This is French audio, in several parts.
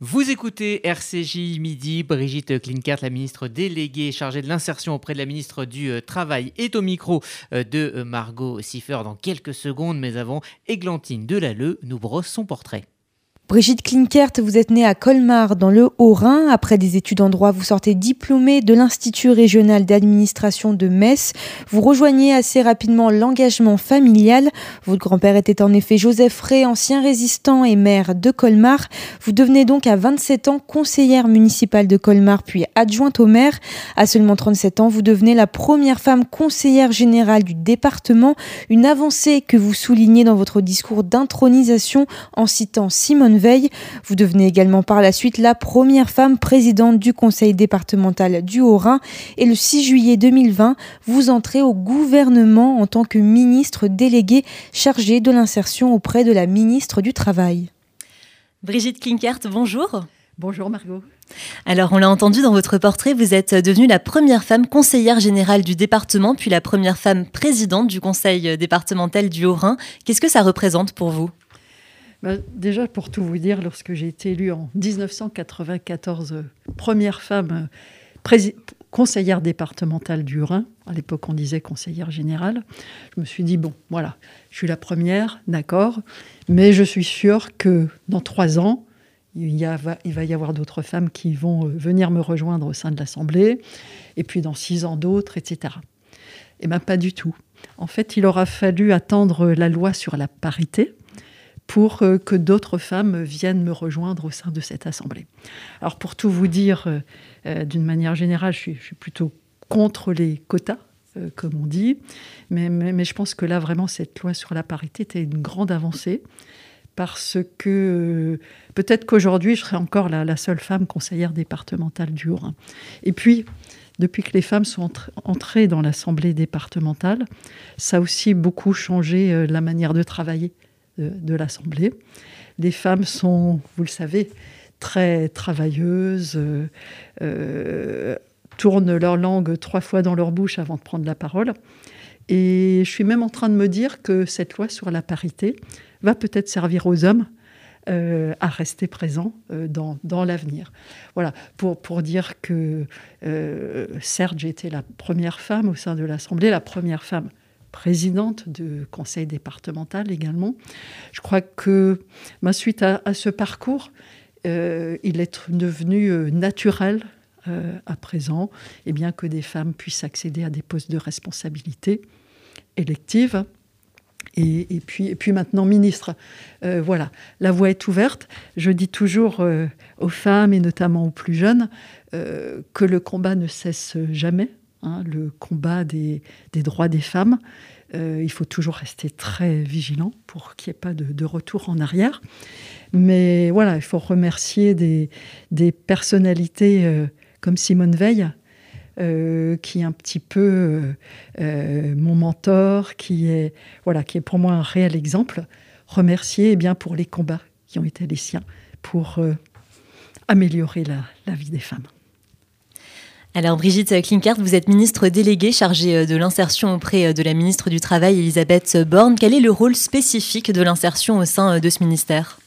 Vous écoutez RCJ Midi, Brigitte Klinkert, la ministre déléguée chargée de l'insertion auprès de la ministre du euh, Travail, est au micro euh, de euh, Margot Siffer dans quelques secondes, mais avant, Églantine Delalleux nous brosse son portrait. Brigitte Klinkert, vous êtes née à Colmar dans le Haut-Rhin. Après des études en droit, vous sortez diplômée de l'Institut régional d'administration de Metz. Vous rejoignez assez rapidement l'engagement familial. Votre grand-père était en effet Joseph Ray, ancien résistant et maire de Colmar. Vous devenez donc à 27 ans conseillère municipale de Colmar puis adjointe au maire. À seulement 37 ans, vous devenez la première femme conseillère générale du département. Une avancée que vous soulignez dans votre discours d'intronisation en citant Simone Veille. Vous devenez également par la suite la première femme présidente du conseil départemental du Haut-Rhin. Et le 6 juillet 2020, vous entrez au gouvernement en tant que ministre délégué chargé de l'insertion auprès de la ministre du Travail. Brigitte Klinkert, bonjour. Bonjour Margot. Alors, on l'a entendu dans votre portrait, vous êtes devenue la première femme conseillère générale du département, puis la première femme présidente du conseil départemental du Haut-Rhin. Qu'est-ce que ça représente pour vous? Bah, déjà, pour tout vous dire, lorsque j'ai été élue en 1994, première femme conseillère départementale du Rhin, à l'époque on disait conseillère générale, je me suis dit, bon, voilà, je suis la première, d'accord, mais je suis sûre que dans trois ans, il, y a, il va y avoir d'autres femmes qui vont euh, venir me rejoindre au sein de l'Assemblée, et puis dans six ans d'autres, etc. Et bien pas du tout. En fait, il aura fallu attendre la loi sur la parité, pour euh, que d'autres femmes viennent me rejoindre au sein de cette assemblée. Alors pour tout vous dire, euh, euh, d'une manière générale, je suis, plutôt contre les quotas, comme on dit, mais, je pense que là, vraiment, cette loi sur la parité était une grande avancée parce que peut-être qu'aujourd'hui, je serai encore la, seule femme conseillère départementale du Haut-Rhin. Et puis, depuis que les femmes sont entrées dans l'Assemblée départementale, ça a aussi beaucoup changé la manière de travailler de, l'Assemblée. Les femmes sont, vous le savez, très travailleuses, euh, euh, tournent leur langue trois fois dans leur bouche avant de prendre la parole. Et je suis même en train de me dire que cette loi sur la parité va peut-être servir aux hommes euh, à rester présents dans, dans l'avenir. Voilà, pour, pour dire que certes, j'ai été la première femme au sein de l'Assemblée, la première femme présidente du conseil départemental également. Je crois que ma suite à, ce parcours, euh, il est devenu euh, naturel euh, à présent, bien que des femmes puissent accéder à des postes de responsabilité élective. Et, et, puis, et puis maintenant ministre. voilà, la voie est ouverte. Je dis toujours aux femmes et notamment aux plus jeunes que le combat ne cesse jamais Hein, le combat des, droits des femmes. Euh, il faut toujours rester très vigilant pour qu'il n'y ait pas de, retour en arrière. Mais voilà, il faut remercier des, personnalités euh, comme Simone Veil, euh, qui est un petit peu mon mentor, qui est, voilà, qui est pour moi un réel exemple. Remercier eh bien, pour les combats qui ont été les siens pour améliorer la vie des femmes. Alors Brigitte Klinkert, vous êtes ministre déléguée chargée euh, de l'insertion auprès euh, de la ministre du Travail Elisabeth Borne. Quel est le rôle spécifique de l'insertion au sein euh, de ce ministère?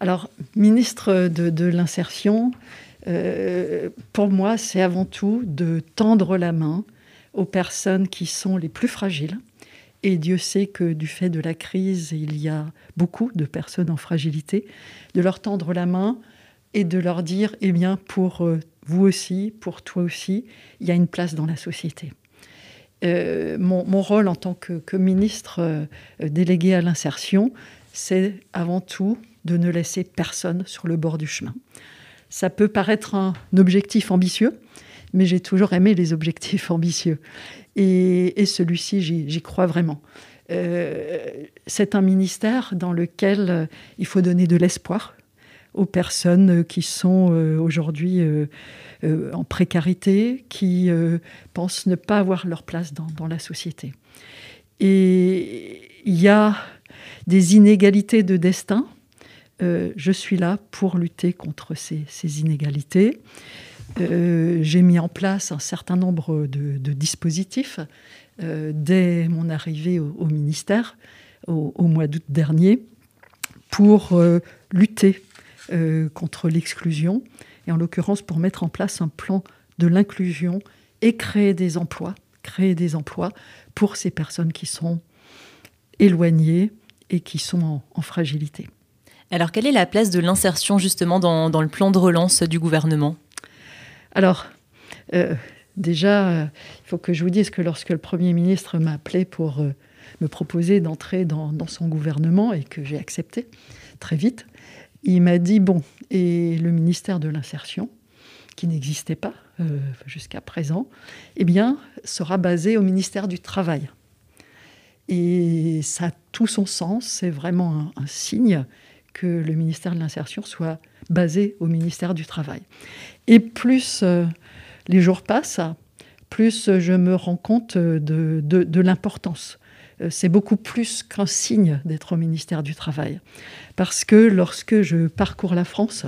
Alors, ministre de, l'insertion, pour moi, c'est avant tout de tendre la main aux personnes qui sont les plus fragiles. Et Dieu sait que du fait de la crise, il y a beaucoup de personnes en fragilité, de leur tendre la main et de leur dire, eh bien, pour vous aussi, pour toi aussi, il y a une place dans la société. Euh, mon, rôle en tant que, ministre euh, délégué à l'insertion, c'est avant tout de ne laisser personne sur le bord du chemin. Ça peut paraître un objectif ambitieux, mais j'ai toujours aimé les objectifs ambitieux. Et, celui-ci, j'y crois vraiment. Euh, c'est un ministère dans lequel il faut donner de l'espoir, aux personnes qui sont euh, aujourd'hui euh, euh, en précarité, qui pensent ne pas avoir leur place dans, la société. Et il y a des inégalités de destin. je suis là pour lutter contre ces, inégalités. J'ai mis en place un certain nombre de, dispositifs dès mon arrivée au, ministère au, au mois d'août dernier pour lutter euh, contre l'exclusion, et en l'occurrence pour mettre en place un plan de l'inclusion et créer des emplois, créer des emplois pour ces personnes qui sont éloignées et qui sont en, fragilité. Alors, quelle est la place de l'insertion justement dans, le plan de relance du gouvernement? Alors, euh, déjà, euh, il faut que je vous dise que lorsque le Premier ministre m'a appelé pour euh, me proposer d'entrer dans, son gouvernement et que j'ai accepté très vite, il m'a dit, bon, et le ministère de l'Insertion, qui n'existait pas jusqu'à présent, eh bien, sera basé au ministère du Travail. Et ça a tout son sens, c'est vraiment un, signe que le ministère de l'Insertion soit basé au ministère du Travail. Et plus euh, les jours passent, plus je me rends compte de, l'importance. Euh, c'est beaucoup plus qu'un signe d'être au ministère du Travail. Parce que lorsque je parcours la France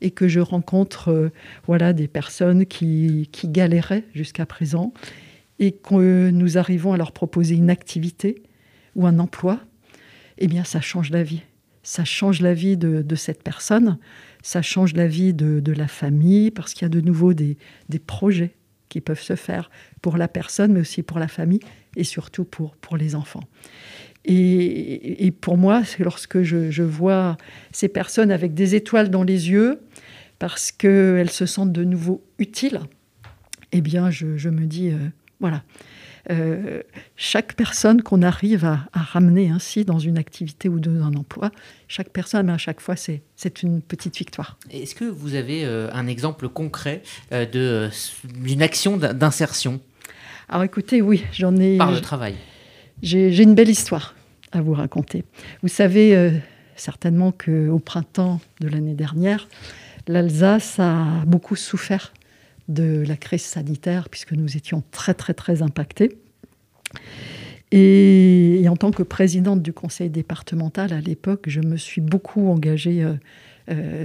et que je rencontre euh, voilà, des personnes qui, qui galéraient jusqu'à présent et que nous arrivons à leur proposer une activité ou un emploi, eh bien, ça change la vie. Ça change la vie de, cette personne, ça change la vie de, la famille, parce qu'il y a de nouveau des, projets qui peuvent se faire pour la personne, mais aussi pour la famille et surtout pour, pour les enfants. Et, pour moi, c'est lorsque je, vois ces personnes avec des étoiles dans les yeux, parce qu'elles se sentent de nouveau utiles, eh bien, je, me dis, euh, voilà, euh, chaque personne qu'on arrive à, ramener ainsi dans une activité ou dans un emploi, chaque personne, mais à chaque fois, c'est, une petite victoire. Est-ce que vous avez euh, un exemple concret d'une action d'insertion? Alors écoutez, oui, j'en ai... Par le travail. J'ai, une belle histoire à vous raconter. Vous savez certainement qu'au printemps de l'année dernière, l'Alsace a beaucoup souffert de la crise sanitaire, puisque nous étions très très très impactés. Et, en tant que présidente du conseil départemental à l'époque, je me suis beaucoup engagée euh, euh,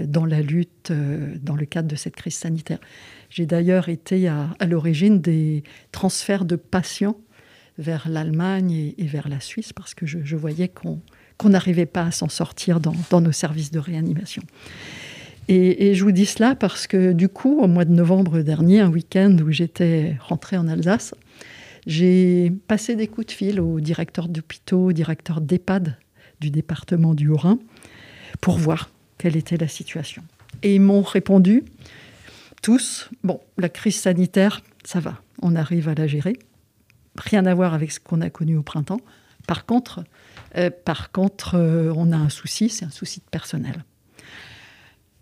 dans la lutte euh, dans le cadre de cette crise sanitaire. J'ai d'ailleurs été à, l'origine des transferts de patients vers l'Allemagne et, vers la Suisse parce que je, voyais qu'on n'arrivait pas à s'en sortir dans, nos services de réanimation. Et, je vous dis cela parce que du coup, au mois de novembre dernier, un week-end où j'étais rentrée en Alsace, j'ai passé des coups de fil au directeur d'hôpitaux, au directeur d'EHPAD du département du Haut-Rhin pour voir quelle était la situation. Et ils m'ont répondu, tous, bon, la crise sanitaire, ça va, on arrive à la gérer. Rien à voir avec ce qu'on a connu au printemps. Par contre, euh, par contre euh, on a un souci, c'est un souci de personnel.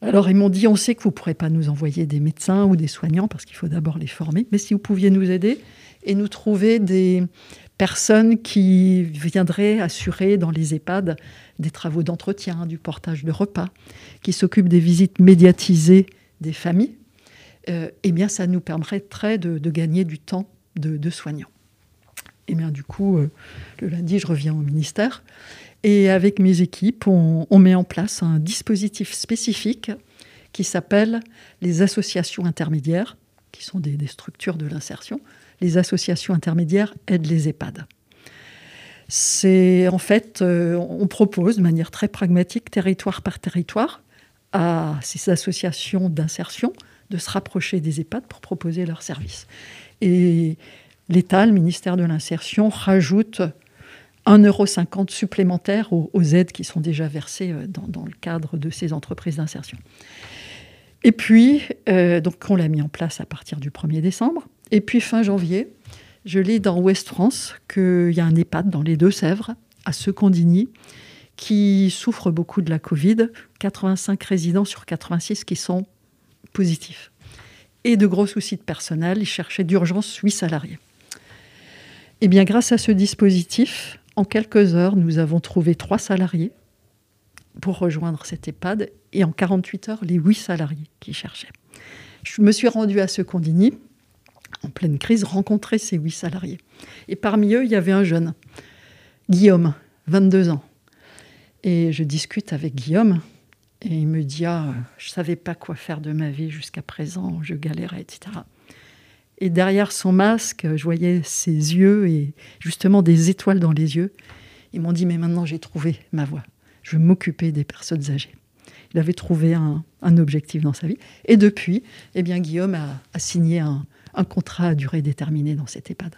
Alors ils m'ont dit, on sait que vous ne pourrez pas nous envoyer des médecins ou des soignants parce qu'il faut d'abord les former, mais si vous pouviez nous aider et nous trouver des personnes qui viendraient assurer dans les EHPAD des travaux d'entretien, du portage de repas, qui s'occupent des visites médiatisées des familles, euh, eh bien ça nous permettrait de, gagner du temps de, soignants. Eh bien du coup, euh, le lundi, je reviens au ministère et avec mes équipes, on, met en place un dispositif spécifique qui s'appelle les associations intermédiaires, qui sont des, structures de l'insertion. Les associations intermédiaires aident les EHPAD. C'est en fait, euh, on propose de manière très pragmatique, territoire par territoire, à ces associations d'insertion de se rapprocher des EHPAD pour proposer leurs services. Et l'État, le ministère de l'Insertion, rajoute 1,50€ supplémentaire aux, aides qui sont déjà versées euh, dans, le cadre de ces entreprises d'insertion. Et puis, euh, donc on l'a mis en place à partir du 1er décembre. Et puis fin janvier, je lis dans Ouest France qu'il y a un EHPAD dans les Deux-Sèvres, à Secondigny, qui souffre beaucoup de la Covid. 85 résidents sur 86 qui sont positifs. Et de gros soucis de personnel. Ils cherchaient d'urgence 8 salariés. Eh bien, grâce à ce dispositif, en quelques heures, nous avons trouvé trois salariés pour rejoindre cet EHPAD et en 48 heures, les huit salariés qui cherchaient. Je me suis rendue à ce Condigny, en pleine crise, rencontrer ces huit salariés. Et parmi eux, il y avait un jeune, Guillaume, 22 ans. Et je discute avec Guillaume et il me dit ah, Je ne savais pas quoi faire de ma vie jusqu'à présent, je galérais, etc. Et derrière son masque, je voyais ses yeux et justement des étoiles dans les yeux. Ils m'ont dit, mais maintenant j'ai trouvé ma voie. Je veux m'occuper des personnes âgées. il avait trouvé un, objectif dans sa vie. Et depuis, eh bien, Guillaume a, signé un, un contrat à durée déterminée dans cette EHPAD.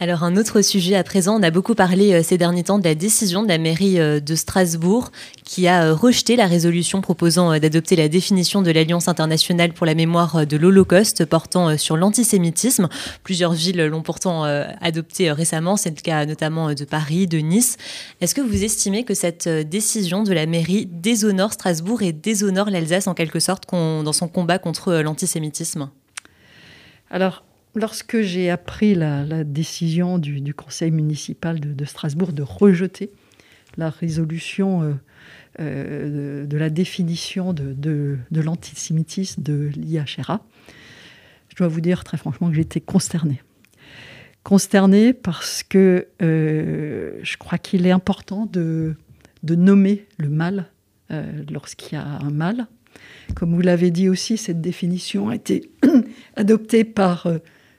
Alors un autre sujet à présent, on a beaucoup parlé euh, ces derniers temps de la décision de la mairie euh, de Strasbourg qui a euh, rejeté la résolution proposant d'adopter la définition de l'Alliance internationale pour la mémoire de l'Holocauste portant sur l'antisémitisme. Plusieurs villes l'ont pourtant adopté récemment, c'est le cas notamment de Paris, de Nice. Est-ce que vous estimez que cette décision de la mairie déshonore Strasbourg et déshonore l'Alsace en quelque sorte dans son combat contre l'antisémitisme? Alors, lorsque j'ai appris la, décision du, conseil municipal de, Strasbourg de rejeter la résolution euh, euh, de, la définition de, l'antisémitisme de l'IHRA, je dois vous dire très franchement que j'étais consternée. Consternée parce que euh, je crois qu'il est important de, nommer le mal lorsqu'il y a un mal. Comme vous l'avez dit aussi, cette définition a été adoptée par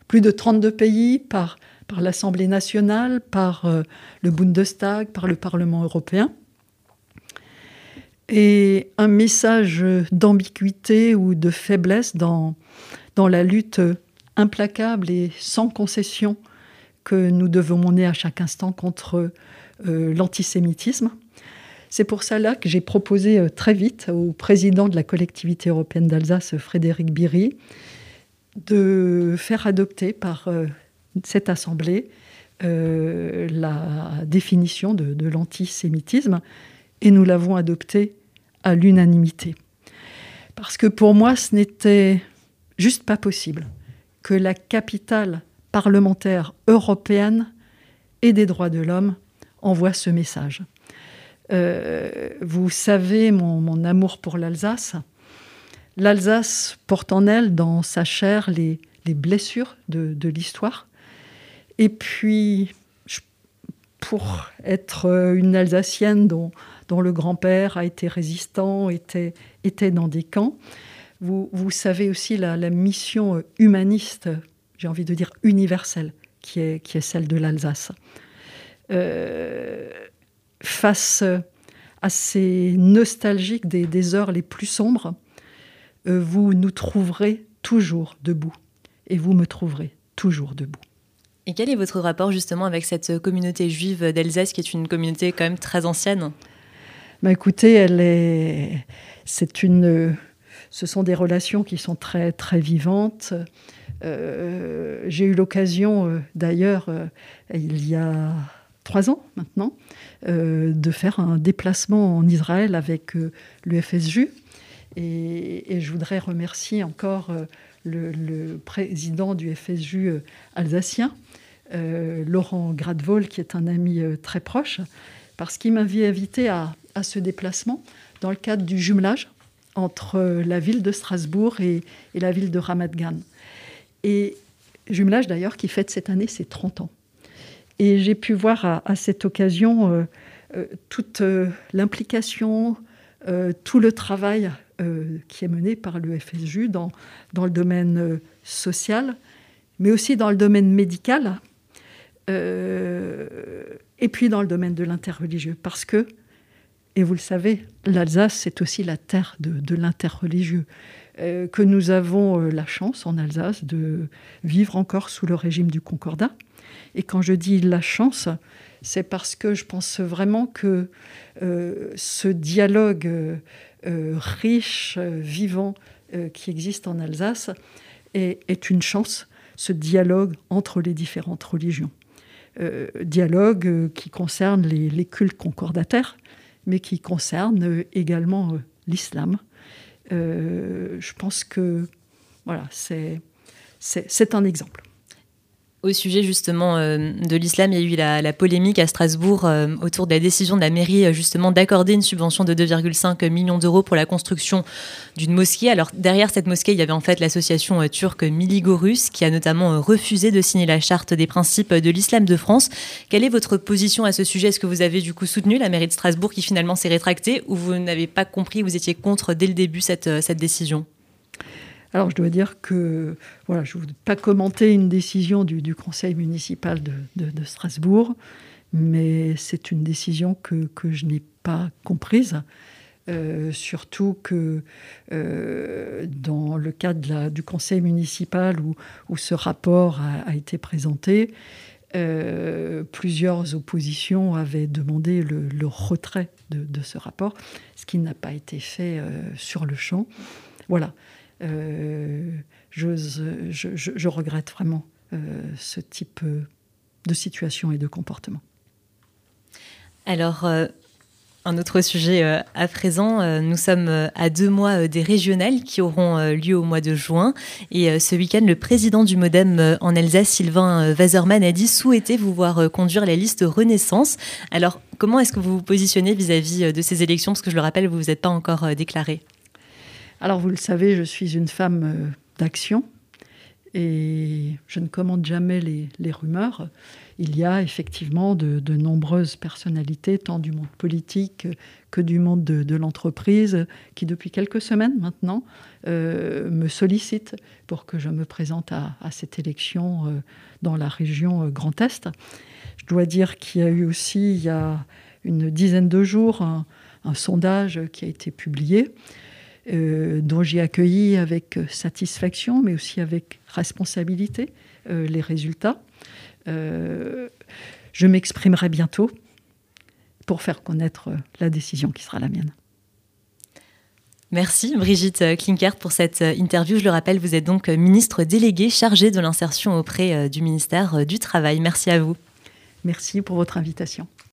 plus de 32 pays, par, l'Assemblée nationale, par euh, le Bundestag, par le Parlement européen. Et un message d'ambiguïté ou de faiblesse dans, dans la lutte implacable et sans concession que nous devons mener à chaque instant contre euh, l'antisémitisme. C'est pour cela que j'ai proposé euh, très vite au président de la collectivité européenne d'Alsace, Frédéric Biry, de faire adopter par euh, cette Assemblée euh, la définition de, l'antisémitisme et nous l'avons adoptée à l'unanimité. Parce que pour moi, ce n'était juste pas possible que la capitale parlementaire européenne et des droits de l'homme envoie ce message. Euh, vous savez mon amour pour l'Alsace. L'Alsace porte en elle, dans sa chair, les, blessures de, l'histoire. Et puis, pour être une Alsacienne dont, le grand-père a été résistant, était, dans des camps, vous, savez aussi la, mission humaniste, j'ai envie de dire universelle, qui est, celle de l'Alsace. Euh, face à ces nostalgiques des heures les plus sombres, euh, vous nous trouverez toujours debout. Et vous me trouverez toujours debout. Et quel est votre rapport justement avec cette communauté juive d'Alsace, qui est une communauté quand même très ancienne? Bah, Écoutez, elle est, c'est une, ce sont des relations qui sont très très vivantes. Euh, j'ai eu l'occasion, euh, d'ailleurs, il y a trois ans maintenant, de faire un déplacement en Israël avec le FSJU. Et, je voudrais remercier encore euh, le, président du euh, alsacien, euh, Laurent Gradvol, qui est un ami très proche, parce qu'il m'avait invité à, ce déplacement dans le cadre du jumelage entre la ville de Strasbourg et, la ville de Ramat Gan. Et jumelage d'ailleurs qui fête cette année ses 30 ans. Et j'ai pu voir à, cette occasion toute l'implication, tout le travail euh, qui est menée par le FSJU dans, dans le domaine euh, social, mais aussi dans le domaine médical, euh, et puis dans le domaine de l'interreligieux. Parce que, et vous le savez, l'Alsace, c'est aussi la terre de l'interreligieux. que nous avons la chance en Alsace de vivre encore sous le régime du Concordat. Et quand je dis la chance, c'est parce que je pense vraiment que ce dialogue euh, riche, euh, vivant euh, qui existe en Alsace est, une chance, ce dialogue entre les différentes religions. dialogue qui concerne les, cultes concordataires, mais qui concerne également l'islam. je pense que voilà, c'est un exemple. Au sujet justement euh, de l'islam, il y a eu la, polémique à Strasbourg euh, autour de la décision de la mairie euh, justement d'accorder une subvention de 2,5 millions d'euros pour la construction d'une mosquée. Alors derrière cette mosquée, il y avait en fait l'association turque Miligorus qui a notamment refusé de signer la charte des principes de l'islam de France. Quelle est votre position à ce sujet? Est-ce que vous avez du coup soutenu la mairie de Strasbourg qui finalement s'est rétractée ou vous n'avez pas compris, vous étiez contre dès le début cette, cette décision? Alors, je dois dire que voilà, je ne veux pas commenter une décision du, conseil municipal de, Strasbourg, mais c'est une décision que, je n'ai pas comprise. surtout que dans le cadre du conseil municipal où, ce rapport a, été présenté, plusieurs oppositions avaient demandé le, retrait de, ce rapport, ce qui n'a pas été fait sur le champ. Voilà. Je, regrette vraiment ce type de situation et de comportement. Alors, euh, un autre sujet euh, à présent, euh, nous sommes à deux mois des régionales qui auront lieu au mois de juin. Et ce week-end, le président du Modem en Alsace, Sylvain Wazerman, a dit souhaiter vous voir conduire la liste Renaissance. Alors, comment est-ce que vous vous positionnez vis-à-vis de ces élections? Parce que je le rappelle, vous ne vous êtes pas encore déclarée. Alors, vous le savez, je suis une femme d'action et je ne commande jamais les rumeurs il y a effectivement de, nombreuses personnalités, tant du monde politique que du monde de, l'entreprise, qui depuis quelques semaines maintenant euh, me sollicitent pour que je me présente à, cette élection euh, dans la région euh, Grand Est. Je dois dire qu'il y a eu aussi, il y a une dizaine de jours, un, sondage qui a été publié. Dont j'ai accueilli avec satisfaction, mais aussi avec responsabilité, les résultats. Euh, je m'exprimerai bientôt pour faire connaître la décision qui sera la mienne. Merci Brigitte Klinkert pour cette interview. Je le rappelle, vous êtes donc ministre déléguée chargée de l'insertion auprès du ministère du Travail. Merci à vous. Merci pour votre invitation.